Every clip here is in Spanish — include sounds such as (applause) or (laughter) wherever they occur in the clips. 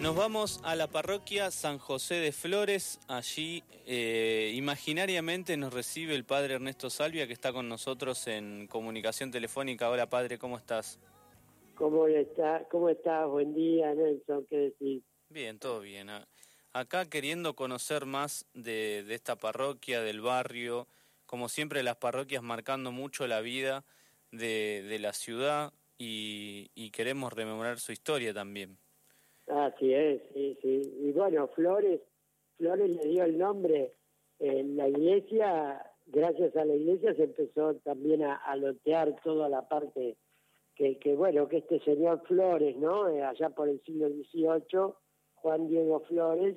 Nos vamos a la parroquia San José de Flores. Allí eh, imaginariamente nos recibe el padre Ernesto Salvia que está con nosotros en comunicación telefónica. Hola padre, ¿cómo estás? ¿Cómo está? ¿Cómo estás? Buen día, Nelson. ¿Qué decís? Bien, todo bien. Acá queriendo conocer más de, esta parroquia, del barrio, como siempre las parroquias marcando mucho la vida de, la ciudad y queremos rememorar su historia también. Así es, sí, sí. Y bueno, Flores, Flores le dio el nombre. En la iglesia, gracias a la iglesia, se empezó también a, lotear toda la parte que, bueno, que este señor Flores, ¿no? Eh, allá por el siglo XVIII, Juan Diego Flores,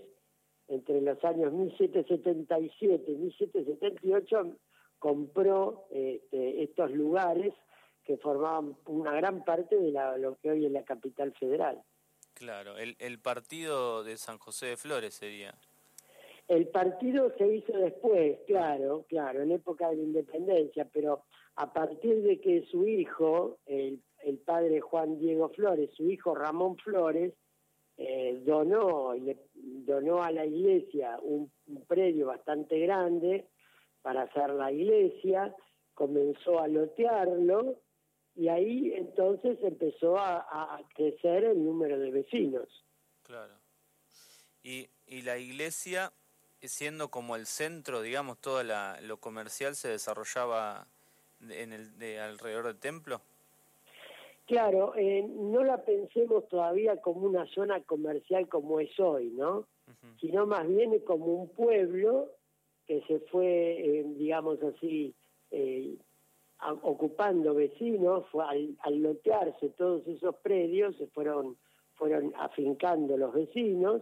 entre los años 1777 y 1778, compró este, estos lugares que formaban una gran parte de la, lo que hoy es la capital federal. Claro, el, el partido de San José de Flores sería. El partido se hizo después, claro, claro, en época de la independencia, pero a partir de que su hijo, el, el padre Juan Diego Flores, su hijo Ramón Flores, eh, donó, le, donó a la iglesia un, un, predio bastante grande para hacer la iglesia, comenzó a lotearlo y ahí entonces empezó a, crecer el número de vecinos. Claro. Y, y la iglesia, siendo como el centro, digamos, todo la, lo comercial se desarrollaba en el, de, alrededor del templo. Claro, eh, no la pensemos todavía como una zona comercial como es hoy, ¿no? Sino más bien como un pueblo que se fue, eh, digamos así, eh, ocupando vecinos, al, al, lotearse todos esos predios, se fueron, fueron afincando los vecinos,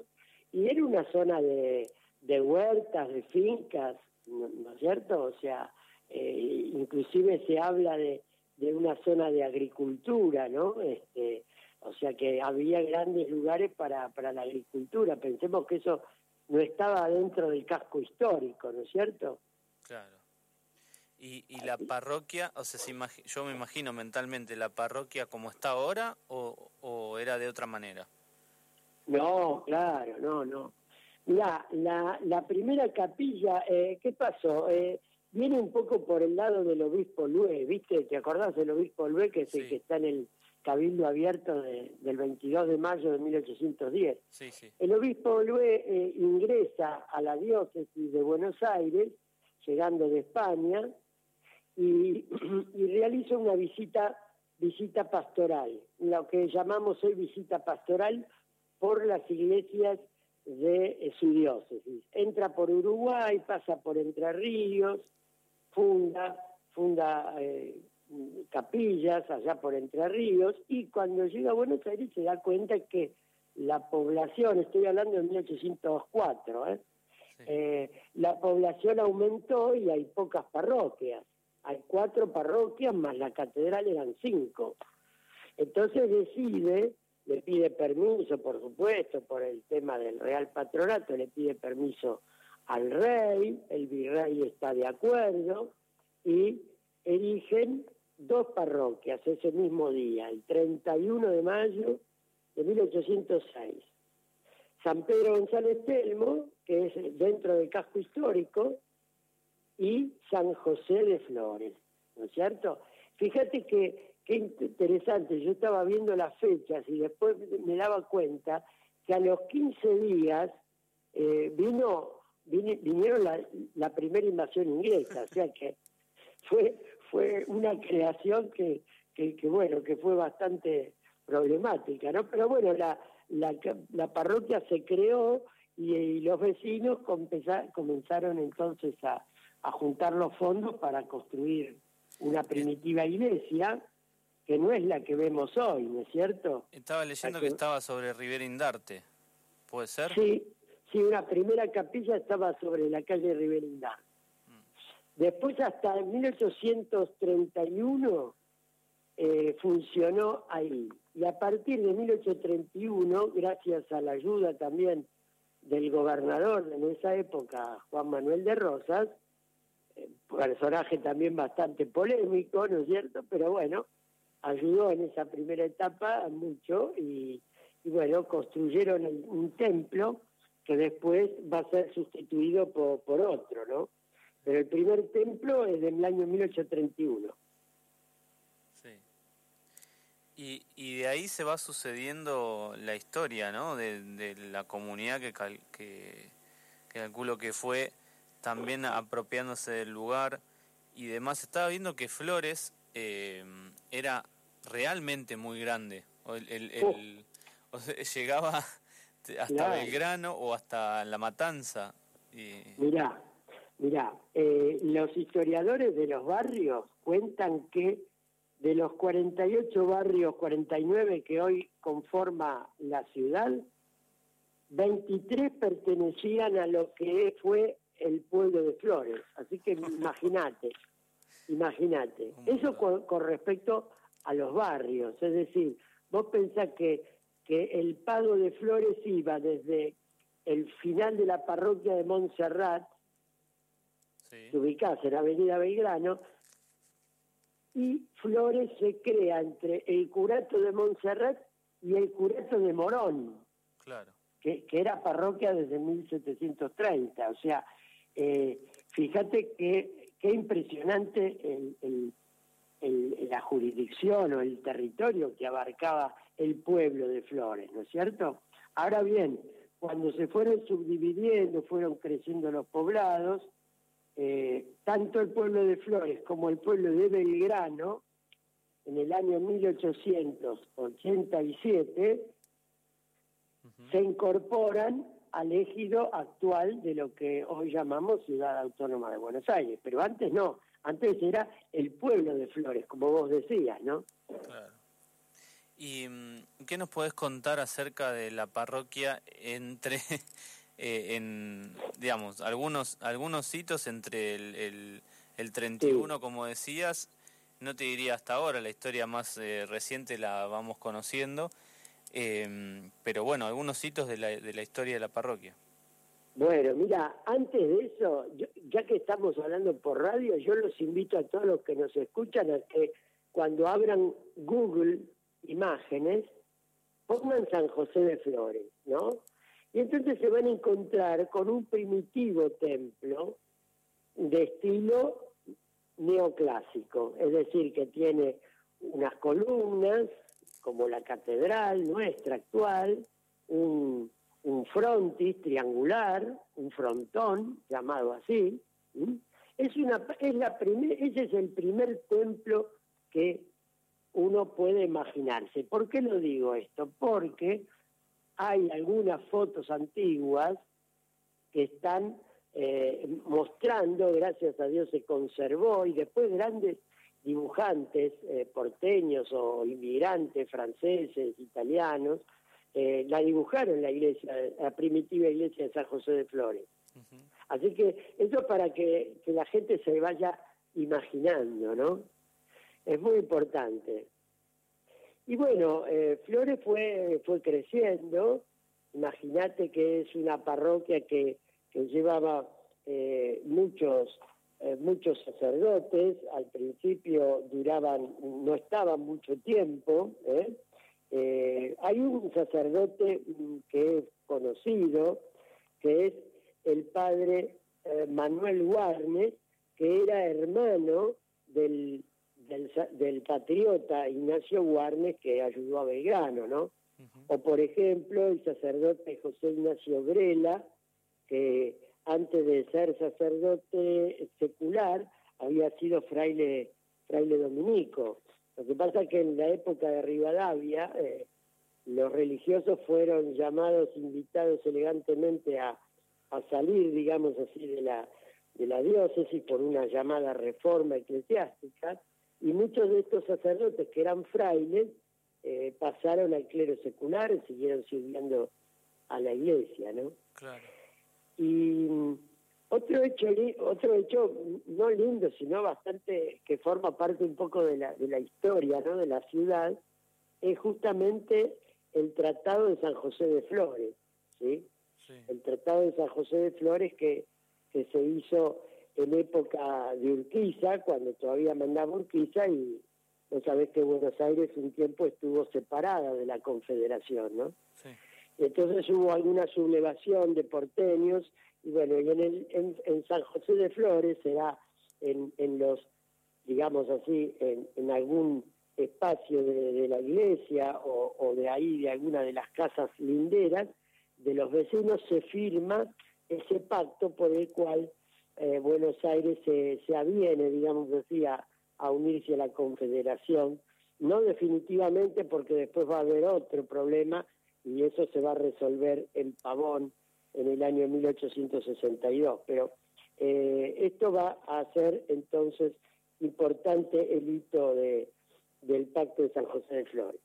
y era una zona de, de huertas, de fincas, ¿no, es cierto? O sea, eh, inclusive se habla de, de una zona de agricultura, ¿no? Este, o sea que había grandes lugares para, para la agricultura. Pensemos que eso no estaba dentro del casco histórico, ¿no es cierto? Claro. ¿Y, y la parroquia, o sea, yo me imagino mentalmente, la parroquia como está ahora o, o era de otra manera? No, claro, no, no. La, la primera capilla, eh, ¿qué pasó? Eh, viene un poco por el lado del obispo Lue, ¿viste? ¿Te acordás del obispo Lue, que es el que está en el cabildo abierto de, del 22 de mayo de 1810? Sí, sí. El obispo Lue eh, ingresa a la diócesis de Buenos Aires, llegando de España, y, (clears throat) y realizo una visita visita pastoral, lo que llamamos hoy visita pastoral por las iglesias de eh, su diócesis. Entra por Uruguay, pasa por Entre Ríos, funda, funda eh, capillas allá por Entre Ríos y cuando llega a Buenos Aires se da cuenta que la población, estoy hablando de 1804, ¿eh? Eh, la población aumentó y hay pocas parroquias hay cuatro parroquias más la catedral eran cinco. Entonces decide, le pide permiso, por supuesto, por el tema del Real Patronato, le pide permiso al rey, el virrey está de acuerdo y eligen dos parroquias ese mismo día, el 31 de mayo de 1806. San Pedro González Telmo, que es dentro del casco histórico, y San José de Flores, ¿no es cierto? Fíjate que qué interesante, yo estaba viendo las fechas y después me daba cuenta que a los 15 días eh, vino vinieron la, la, primera invasión inglesa, o sea que (laughs) fue fue una creación que, que, bueno que fue bastante problemática, ¿no? Pero bueno la la, la parroquia se creó y los vecinos comenzaron entonces a, a juntar los fondos para construir una primitiva iglesia que no es la que vemos hoy, ¿no es cierto? Estaba leyendo que... estaba sobre Rivera Indarte, ¿puede ser? Sí, sí, una primera capilla estaba sobre la calle Rivera Indarte. Mm. Después hasta 1831 eh, funcionó ahí. Y a partir de 1831, gracias a la ayuda también del gobernador en esa época, Juan Manuel de Rosas, personaje también bastante polémico, ¿no es cierto? Pero bueno, ayudó en esa primera etapa mucho y, bueno, construyeron un templo que después va a ser sustituido por, otro, ¿no? Pero el primer templo es del año 1831. Sí. Y, y de ahí se va sucediendo la historia, ¿no? De, la comunidad que, que calculo que fue también apropiándose del lugar y demás. Estaba viendo que Flores eh, era realmente muy grande. El, el, (laughs) llegaba hasta Belgrano o hasta La Matanza. Y... Mirá, mirá, eh, los historiadores de los barrios cuentan que de los 48 barrios, 49 que hoy conforma la ciudad, 23 pertenecían a lo que fue el pueblo de Flores. Así que (laughs) imagínate, imagínate. Eso con, respecto a los barrios, es decir, vos pensás que, que el pago de Flores iba desde el final de la parroquia de Montserrat, sí. ubicás en Avenida Belgrano, y Flores se crea entre el curato de Montserrat y el curato de Morón. Claro. Que, que, era parroquia desde 1730. O sea, eh, fíjate que qué impresionante el, la jurisdicción o el territorio que abarcaba el pueblo de Flores, ¿no es cierto? Ahora bien, cuando se fueron subdividiendo, fueron creciendo los poblados, eh, tanto el pueblo de Flores como el pueblo de Belgrano, en el año 1887, se incorporan al ejido actual de lo que hoy llamamos Ciudad Autónoma de Buenos Aires. Pero antes no, antes era el pueblo de Flores, como vos decías, ¿no? Claro. ¿Y mm, qué nos podés contar acerca de la parroquia entre, (laughs) eh, en, digamos, algunos, algunos hitos entre el, el, el 31, como decías, no te diría hasta ahora, la historia más eh, reciente la vamos conociendo, eh, pero bueno, algunos hitos de la, de la historia de la parroquia. Bueno, mira, antes de eso, ya que estamos hablando por radio, yo los invito a todos los que nos escuchan a que cuando abran Google Imágenes, pongan San José de Flores, ¿no? Y entonces se van a encontrar con un primitivo templo de estilo neoclásico, es decir, que tiene unas columnas, como la catedral nuestra actual, un, frontis triangular, un frontón, llamado así. Es una, es la primer, ese es el primer templo que uno puede imaginarse. ¿Por qué lo digo esto? Porque hay algunas fotos antiguas que están eh, mostrando, gracias a Dios se conservó, y después grandes dibujantes eh, porteños o inmigrantes franceses, italianos, eh, la dibujaron la iglesia, la primitiva iglesia de San José de Flores. Así que eso para que, la gente se vaya imaginando, ¿no? Es muy importante. Y bueno, eh, Flores fue, fue creciendo, imagínate que es una parroquia que, que llevaba muchos eh, muchos sacerdotes, al principio duraban, no estaban mucho tiempo. ¿eh? Eh, hay un sacerdote mm, que es conocido, que es el padre Manuel Warnes, que era hermano del, del, patriota Ignacio Warnes que ayudó a Belgrano, ¿no? O por ejemplo el sacerdote José Ignacio Grela, que antes de ser sacerdote secular, había sido fraile, fraile dominico. Lo que pasa es que en la época de Rivadavia, eh, los religiosos fueron llamados, invitados elegantemente a, a salir, digamos así, de la, de la diócesis por una llamada reforma eclesiástica, y muchos de estos sacerdotes que eran frailes eh, pasaron al clero secular y siguieron sirviendo a la iglesia, ¿no? Claro. Y otro hecho, otro hecho no lindo, sino bastante que forma parte un poco de la, de la historia ¿no? de la ciudad, es justamente el Tratado de San José de Flores, ¿sí? El Tratado de San José de Flores que, que se hizo en época de Urquiza, cuando todavía mandaba Urquiza, y, vos sabés que Buenos Aires un tiempo estuvo separada de la Confederación, ¿no? Sí. Entonces hubo alguna sublevación de porteños y bueno, y en, el, en, San José de Flores será en, en los, digamos así, en, algún espacio de, la iglesia o, de ahí, de alguna de las casas linderas de los vecinos, se firma ese pacto por el cual eh, Buenos Aires se, se aviene, digamos así, a unirse a la Confederación, no definitivamente porque después va a haber otro problema y eso se va a resolver en Pavón en el año 1862. Pero eh, esto va a ser entonces importante el hito de, del Pacto de San José de Flores.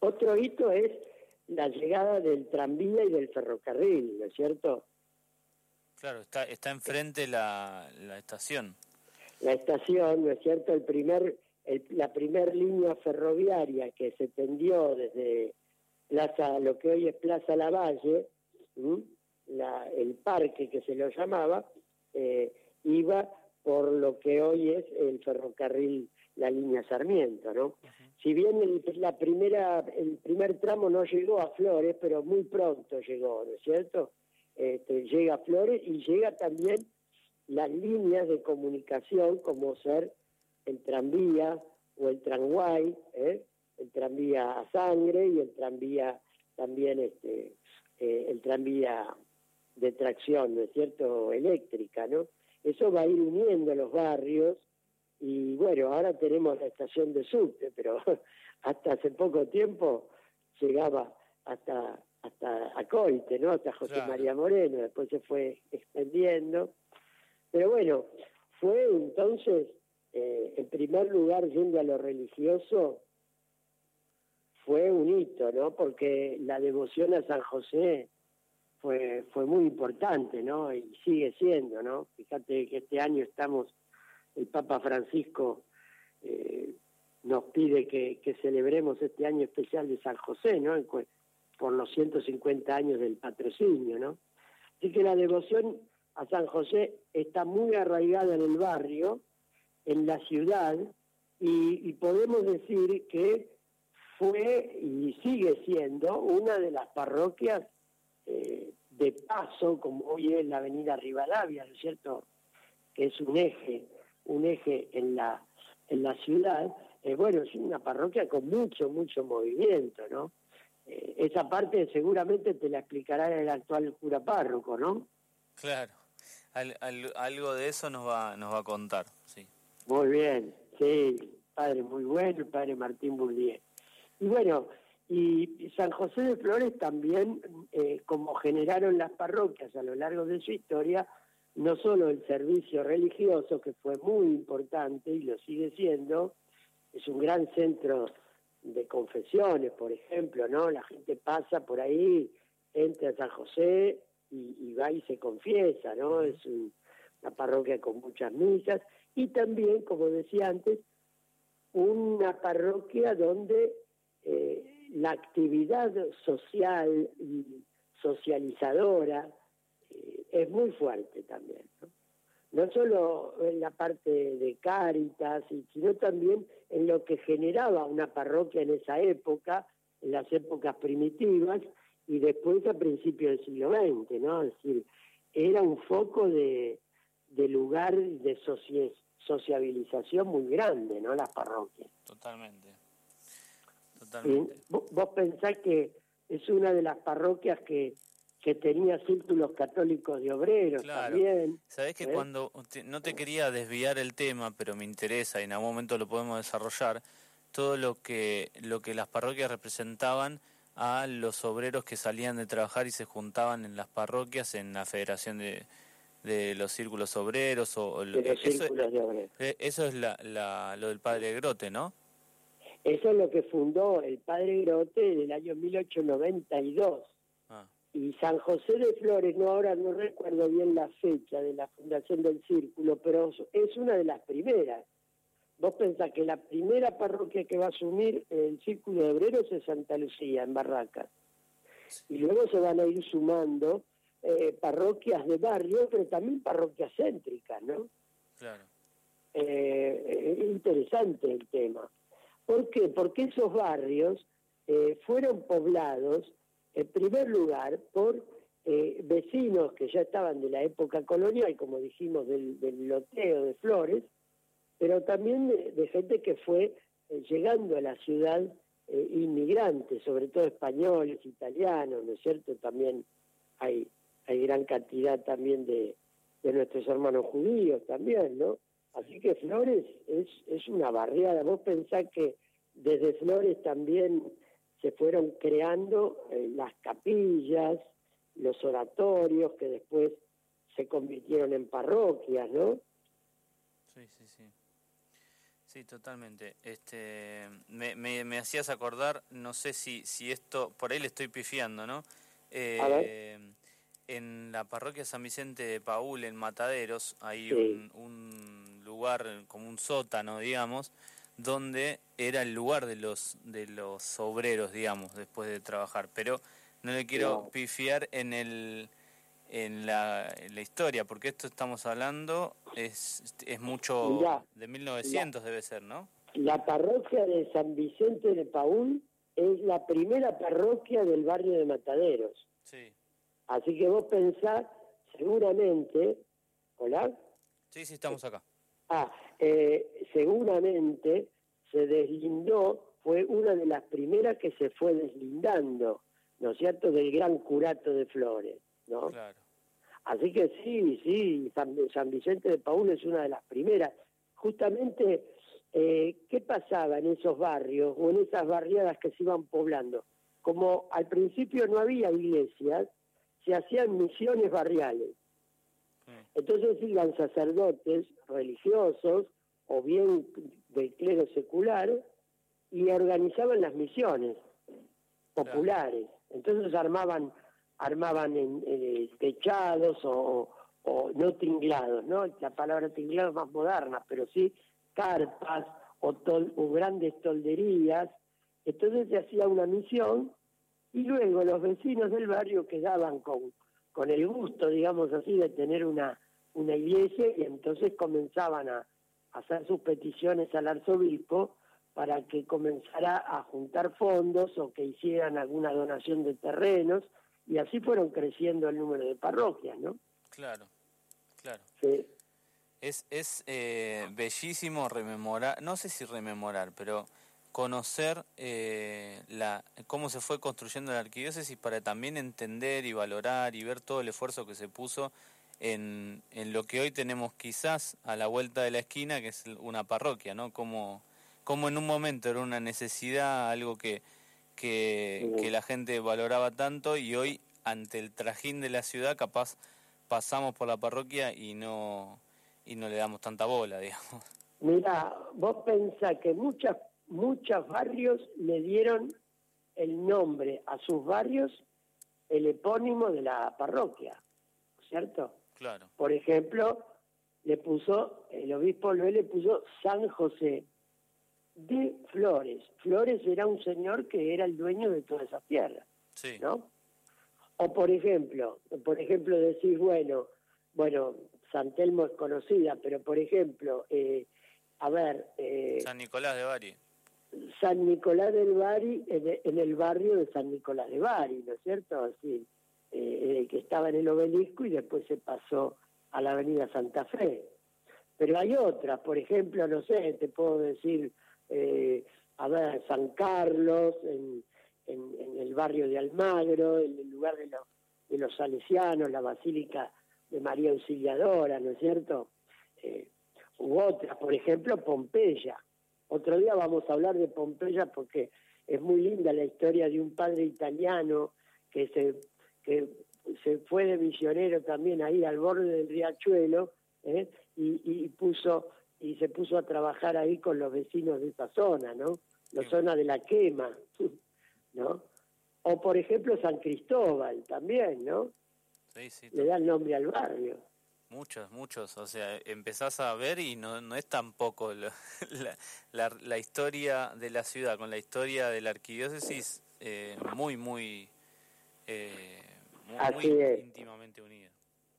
Otro hito es la llegada del tranvía y del ferrocarril, ¿no es cierto? Claro, está, está enfrente la, la estación. La estación, ¿no es cierto? El primer la primera línea ferroviaria que se tendió desde Plaza, lo que hoy es Plaza Lavalle, la, el parque que se lo llamaba, eh, iba por lo que hoy es el ferrocarril, la línea Sarmiento, ¿no? Si bien el, la primera, el primer tramo no llegó a Flores, pero muy pronto llegó, ¿no es cierto? Este, llega a Flores y llega también las líneas de comunicación como ser el tranvía o el tranguay, ¿eh? el tranvía a sangre y el tranvía también este eh, el tranvía de tracción, ¿no es cierto?, eléctrica, ¿no? Eso va a ir uniendo los barrios y bueno, ahora tenemos la estación de subte, pero (laughs) hasta hace poco tiempo llegaba hasta hasta Acoite, ¿no? Hasta José María Moreno, después se fue extendiendo. Pero bueno, fue entonces en primer lugar, yendo a lo religioso, fue un hito, ¿no? Porque la devoción a San José fue, muy importante, ¿no? Y sigue siendo, ¿no? Fíjate que este año estamos, el Papa Francisco eh, nos pide que, celebremos este año especial de San José, ¿no? Por los 150 años del patrocinio, ¿no? Así que la devoción a San José está muy arraigada en el barrio en la ciudad y, podemos decir que fue y sigue siendo una de las parroquias eh, de paso, como hoy es la avenida Rivadavia, ¿no es cierto? Que es un eje, un eje en la, en la ciudad. Eh, bueno, es una parroquia con mucho, mucho movimiento, ¿no? Eh, esa parte seguramente te la explicará el actual cura párroco, ¿no? Claro, algo de eso nos va, nos va a contar, sí. Muy bien, sí, padre muy bueno, el padre Martín Bourdieu. Y bueno, y San José de Flores también, eh, como generaron las parroquias a lo largo de su historia, no solo el servicio religioso, que fue muy importante y lo sigue siendo, es un gran centro de confesiones, por ejemplo, ¿no? La gente pasa por ahí, entra a San José y, y va y se confiesa, ¿no? Es una parroquia con muchas misas y también, como decía antes, una parroquia donde eh, la actividad social y socializadora eh, es muy fuerte también. ¿no? no solo en la parte de Cáritas, sino también en lo que generaba una parroquia en esa época, en las épocas primitivas, y después a principios del siglo XX, ¿no? Es decir, era un foco de, de lugar de sociedad sociabilización muy grande, ¿no? Las parroquias. Totalmente. Totalmente. ¿Vos, pensás que es una de las parroquias que, que tenía círculos católicos de obreros también. Sabés que ¿eh? cuando no te quería desviar el tema, pero me interesa y en algún momento lo podemos desarrollar, todo lo que lo que las parroquias representaban a los obreros que salían de trabajar y se juntaban en las parroquias en la Federación de, de los círculos obreros o, de los eso, círculos de obreros. Eh, eso es la, lo del padre Grote, ¿no? Eso es lo que fundó el padre Grote en el año 1892. Ah. Y San José de Flores, no ahora no recuerdo bien la fecha de la fundación del círculo, pero es una de las primeras. Vos pensás que la primera parroquia que va a asumir el círculo de obreros es Santa Lucía, en Barracas. Y luego se van a ir sumando eh, parroquias de barrio, pero también parroquias céntricas, ¿no? Claro. eh, interesante el tema. ¿Por qué? Porque esos barrios eh, fueron poblados, en primer lugar, por eh, vecinos que ya estaban de la época colonial, como dijimos, del, loteo de Flores, pero también de, gente que fue eh, llegando a la ciudad inmigrantes, sobre todo españoles, italianos, ¿no es cierto? También hay, hay gran cantidad también de, de nuestros hermanos judíos también, ¿no? Así que Flores es, es una barriada. Vos pensás que desde Flores también se fueron creando eh, las capillas, los oratorios que después se convirtieron en parroquias, ¿no? Sí, sí, sí. Sí, totalmente. Este, me, me, hacías acordar, no sé si, si esto, por ahí le estoy pifiando, ¿no? Eh, en la parroquia San Vicente de Paul, en Mataderos, hay un, un lugar como un sótano, digamos, donde era el lugar de los de los obreros, digamos, después de trabajar. Pero no le quiero pifiar en el en la, la, historia, porque esto estamos hablando es, es mucho de 1900 debe ser, ¿no? La parroquia de San Vicente de Paúl es la primera parroquia del barrio de Mataderos. Sí. Así que vos pensás, seguramente, ¿hola? Sí, sí, estamos acá. Ah, eh, seguramente se deslindó, fue una de las primeras que se fue deslindando, ¿no es cierto?, del gran curato de Flores, ¿no? Claro. Así que sí, sí, San, Vicente de Paúl es una de las primeras. Justamente, eh, ¿qué pasaba en esos barrios o en esas barriadas que se iban poblando? Como al principio no había iglesias, se hacían misiones barriales. Entonces iban sacerdotes religiosos o bien del clero secular y organizaban las misiones populares. Entonces armaban armaban en, eh, techados o, no tinglados, ¿no? La palabra tinglado es más moderna, pero sí carpas o, o grandes tolderías. Entonces se hacía una misión y luego los vecinos del barrio quedaban con, con el gusto, digamos así, de tener una, una iglesia y entonces comenzaban a, hacer sus peticiones al arzobispo para que comenzara a juntar fondos o que hicieran alguna donación de terrenos y así fueron creciendo el número de parroquias, ¿no? Claro, claro. Sí. Es, es eh, bellísimo rememorar, no sé si rememorar, pero conocer eh, la, cómo se fue construyendo la arquidiócesis para también entender y valorar y ver todo el esfuerzo que se puso en, en lo que hoy tenemos quizás a la vuelta de la esquina, que es una parroquia, ¿no? Como, como en un momento era una necesidad, algo que, que, que la gente valoraba tanto y hoy ante el trajín de la ciudad capaz pasamos por la parroquia y no, y no le damos tanta bola, (laughs) digamos. Mira, vos pensás que muchas, muchos barrios le dieron el nombre a sus barrios, el epónimo de la parroquia, ¿cierto? Por ejemplo, le puso, el obispo Luis le puso San José de Flores. Flores era un señor que era el dueño de toda esa tierra, sí. ¿no? O por ejemplo, por ejemplo decir, bueno, bueno, San Telmo es conocida, pero por ejemplo, eh, a ver... Eh, San Nicolás de Bari. San Nicolás del Bari, en, el barrio de San Nicolás de Bari, ¿no es cierto? Así, eh, que estaba en el obelisco y después se pasó a la avenida Santa Fe. Pero hay otras, por ejemplo, no sé, te puedo decir, eh, a ver, San Carlos, en, el barrio de Almagro, en el lugar de, los de los salesianos, la Basílica de María Auxiliadora, ¿no es cierto? Eh, u otras, por ejemplo, Pompeya. Otro día vamos a hablar de Pompeya porque es muy linda la historia de un padre italiano que se que se fue de misionero también ahí al borde del riachuelo ¿eh? y, puso y se puso a trabajar ahí con los vecinos de esa zona, ¿no? La zona de la quema, (laughs) ¿no? O por ejemplo San Cristóbal también, ¿no? Sí, sí. Le da el nombre al barrio. Muchos, muchos. O sea, empezás a ver y no, no es tampoco (laughs) la, la, la, historia de la ciudad con la historia de la arquidiócesis eh, muy, muy eh, muy, íntimamente unida.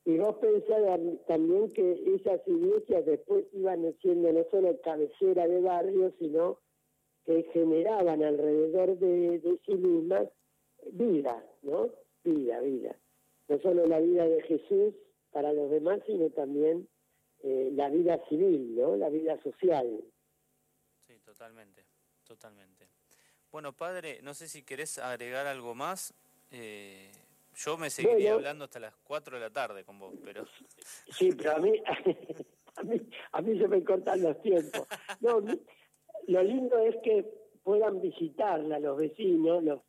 Y vos pensás también que esas iglesias después iban siendo no solo cabecera de barrio, sino que generaban alrededor de, sí mismas vida, ¿no? Vida, vida. No solo la vida de Jesús para los demás, sino también eh, la vida civil, ¿no? La vida social. Sí, totalmente, totalmente. Bueno, padre, no sé si querés agregar algo más. Eh, yo me seguiría hablando hasta las 4 de la tarde con vos, pero... (laughs) Sí, pero a mí, (laughs) a mí, a mí se me cortan los tiempos. No, lo lindo es que puedan visitarla los vecinos, los,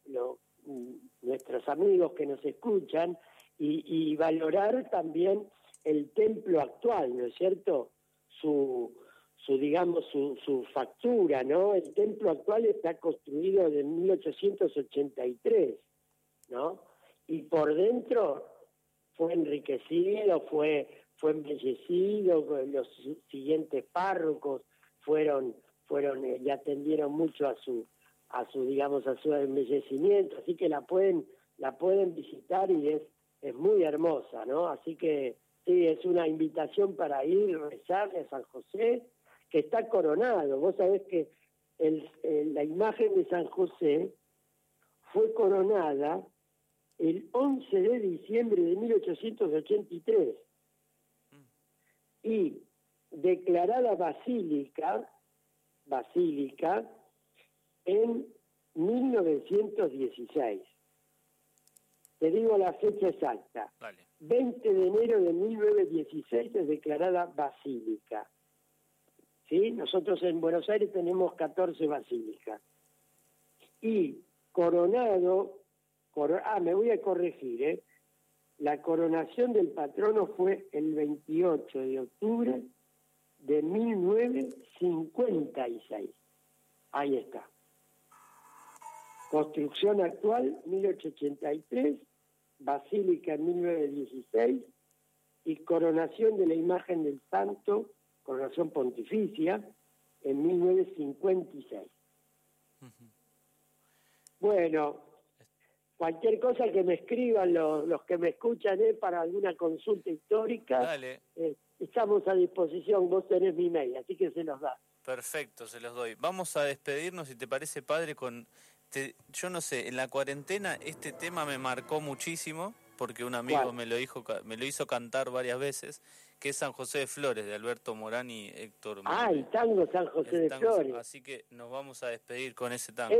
nuestros amigos que nos escuchan, y, valorar también el templo actual, ¿no es cierto? Su, su digamos, su, factura, ¿no? El templo actual está construido de 1883, ¿no? Y por dentro fue enriquecido, fue, fue embellecido, los siguientes párrocos fueron fueron eh, y atendieron mucho a su a su digamos a su embellecimiento así que la pueden la pueden visitar y es es muy hermosa no así que sí es una invitación para ir rezarle a San José que está coronado. Vos sabés que la imagen de San José fue coronada el 11 de diciembre de 1883 y declarada basílica basílica en 1916. Te digo la fecha exacta. 20 de enero de 1916 es declarada basílica. ¿Sí? Nosotros en Buenos Aires tenemos 14 basílicas. Y coronado, ah, me voy a corregir, ¿eh? La coronación del patrono fue el 28 de octubre de 1956. Ahí está. Construcción actual, 1883, Basílica en 1916 y coronación de la imagen del santo, coronación pontificia, en 1956. Bueno, cualquier cosa que me escriban los, los que me escuchan ¿eh? para alguna consulta histórica. Eh, estamos a disposición, vos tenés mi mail, así que se los da. Perfecto, se los doy. Vamos a despedirnos, si te parece, padre, con... yo no sé, en la cuarentena este tema me marcó muchísimo, porque un amigo me lo, dijo, me lo hizo cantar varias veces, que es San José de Flores, de Alberto Morán y Héctor Ah, el tango San José de Flores. Así que nos vamos a despedir con ese tango.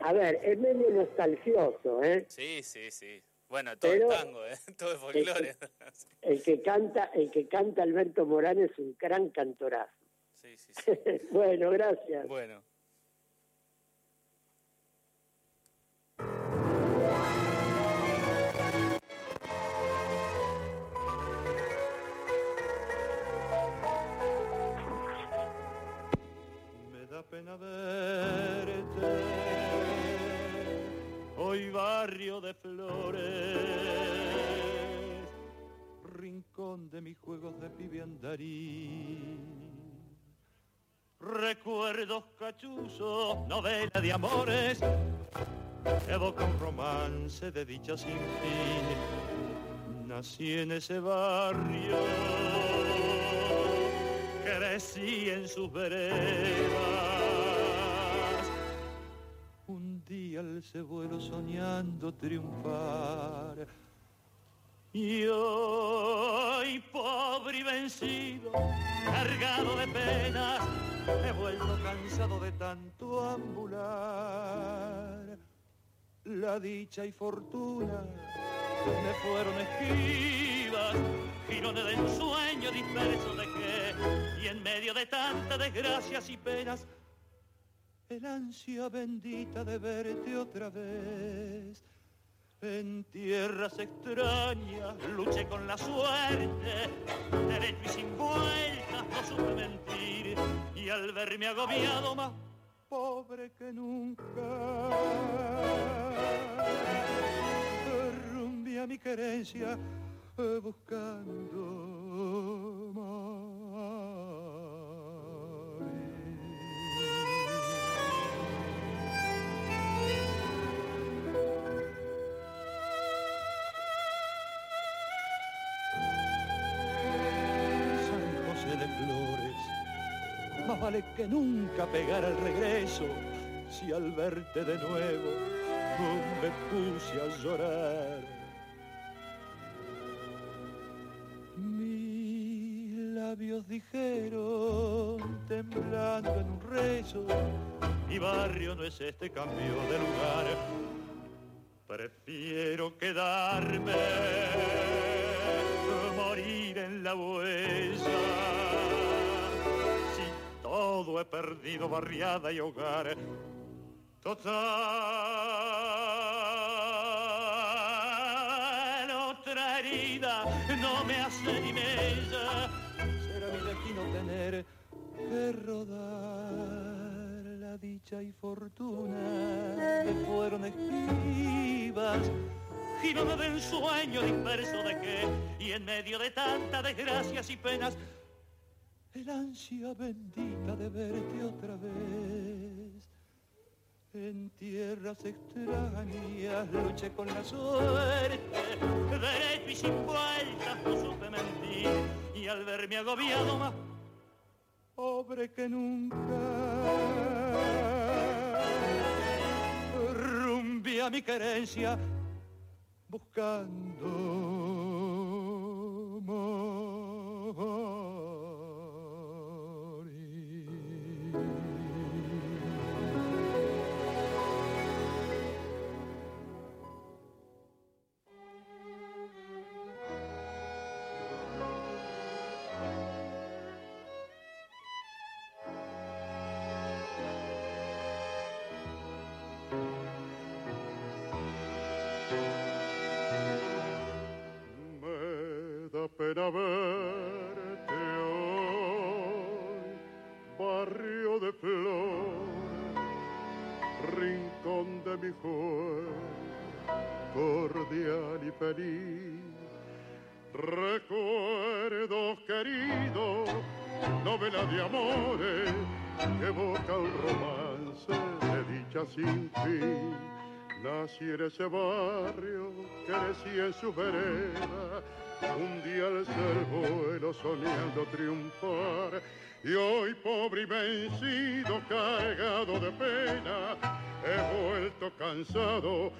a ver, es medio nostalgioso, ¿eh? Sí, sí, sí. Bueno, todo es tango, ¿eh? (laughs) todo es folclore. (laughs) El que, canta, el que canta Alberto Morán es un gran cantorazo. Sí, sí, sí. (laughs) bueno, gracias. Bueno. Pena verte. Hoy barrio de flores, rincón de mis juegos de pibe Recuerdos cachuzos, novela de amores, evoca un romance de dicha sin fin. Nací en ese barrio, en sus veredas día se vuelo soñando triunfar. Y hoy, pobre y vencido, cargado de penas, he vuelto cansado de tanto ambular. La dicha y fortuna me fueron esquivas, girones de ensueño disperso de que, y en medio de tantas desgracias y penas, el ansia bendita de verte otra vez. En tierras extrañas luché con la suerte, derecho y sin vueltas no supe mentir, y al verme agobiado más pobre que nunca, a mi querencia buscando San José de Más vale que nunca pegar al regreso si al verte de nuevo no me puse a llorar. Labios dijeron, temblando en un rezo, mi barrio no es este cambio de lugar, prefiero quedarme, morir en la huella. Si todo he perdido, barriada y hogar, total, rodar la dicha y fortuna que fueron esquivas. Giro de ensueño disperso de qué, y en medio de tantas desgracias y penas, el ansia bendita de verte otra vez. En tierras extrañas luché con la suerte, derecho y sin vueltas no supe mentir, y al verme agobiado más pobre que nunca, rumbi a mi querencia buscando cordial y feliz. Recuerdos queridos, novela de amores, que evoca un romance de dicha sin fin. Nací en ese barrio, crecí en su vereda, un día al ser vuelo soñando triunfar, y hoy pobre y vencido, cargado de pena, he vuelto cansado